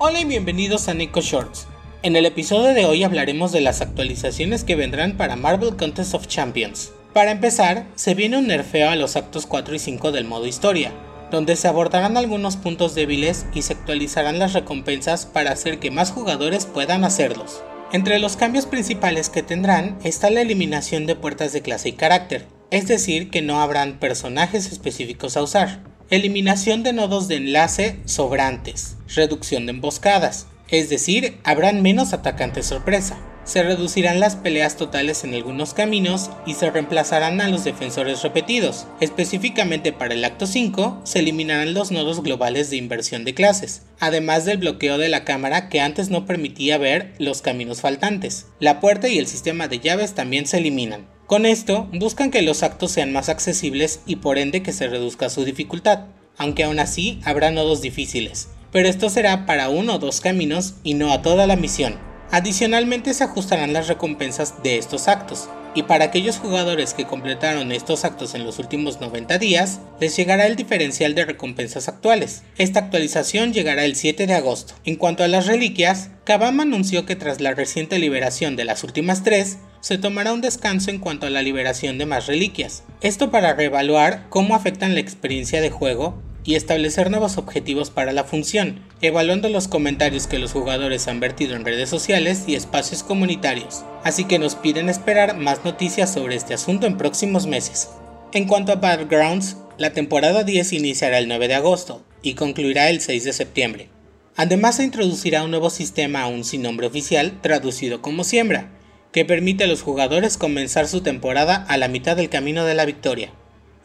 Hola y bienvenidos a Nico Shorts. En el episodio de hoy hablaremos de las actualizaciones que vendrán para Marvel Contest of Champions. Para empezar, se viene un nerfeo a los actos 4 y 5 del modo historia, donde se abordarán algunos puntos débiles y se actualizarán las recompensas para hacer que más jugadores puedan hacerlos. Entre los cambios principales que tendrán está la eliminación de puertas de clase y carácter, es decir, que no habrán personajes específicos a usar. Eliminación de nodos de enlace sobrantes, reducción de emboscadas, es decir, habrán menos atacantes sorpresa. Se reducirán las peleas totales en algunos caminos y se reemplazarán a los defensores repetidos. Específicamente para el acto 5, se eliminarán los nodos globales de inversión de clases, además del bloqueo de la cámara que antes no permitía ver los caminos faltantes. La puerta y el sistema de llaves también se eliminan. Con esto, buscan que los actos sean más accesibles y por ende que se reduzca su dificultad, aunque aún así habrá nodos difíciles, pero esto será para uno o dos caminos y no a toda la misión. Adicionalmente se ajustarán las recompensas de estos actos, y para aquellos jugadores que completaron estos actos en los últimos 90 días, les llegará el diferencial de recompensas actuales. Esta actualización llegará el 7 de agosto. En cuanto a las reliquias, Kabam anunció que tras la reciente liberación de las últimas tres, se tomará un descanso en cuanto a la liberación de más reliquias. Esto para reevaluar cómo afectan la experiencia de juego y establecer nuevos objetivos para la función, evaluando los comentarios que los jugadores han vertido en redes sociales y espacios comunitarios. Así que nos piden esperar más noticias sobre este asunto en próximos meses. En cuanto a Battlegrounds, la temporada 10 iniciará el 9 de agosto y concluirá el 6 de septiembre. Además se introducirá un nuevo sistema aún sin nombre oficial, traducido como siembra, que permite a los jugadores comenzar su temporada a la mitad del camino de la victoria.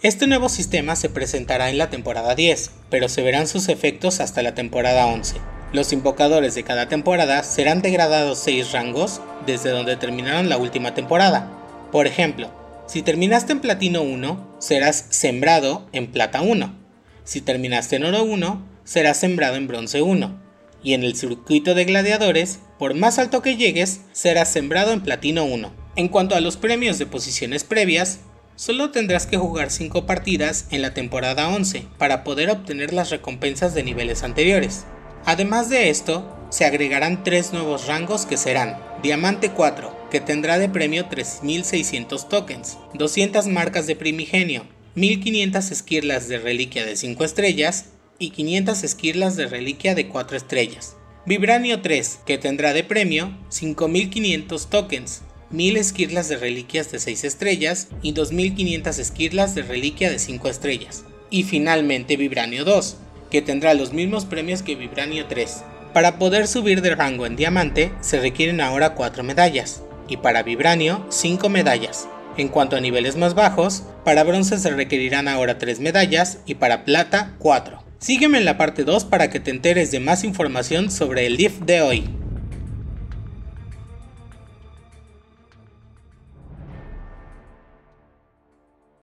Este nuevo sistema se presentará en la temporada 10, pero se verán sus efectos hasta la temporada 11. Los invocadores de cada temporada serán degradados 6 rangos desde donde terminaron la última temporada. Por ejemplo, si terminaste en platino 1, serás sembrado en plata 1. Si terminaste en oro 1, serás sembrado en bronce 1 y en el circuito de gladiadores, por más alto que llegues, serás sembrado en platino 1. En cuanto a los premios de posiciones previas, solo tendrás que jugar 5 partidas en la temporada 11 para poder obtener las recompensas de niveles anteriores. Además de esto, se agregarán 3 nuevos rangos que serán Diamante 4, que tendrá de premio 3600 tokens, 200 marcas de primigenio, 1500 esquirlas de reliquia de 5 estrellas y 500 esquirlas de reliquia de 4 estrellas. Vibranio 3, que tendrá de premio 5500 tokens, 1000 esquirlas de reliquias de 6 estrellas y 2500 esquirlas de reliquia de 5 estrellas. Y finalmente Vibranio 2, que tendrá los mismos premios que Vibranio 3. Para poder subir de rango en diamante se requieren ahora 4 medallas, y para Vibranio 5 medallas. En cuanto a niveles más bajos, para bronce se requerirán ahora 3 medallas y para plata 4. Sígueme en la parte 2 para que te enteres de más información sobre el Leaf de hoy.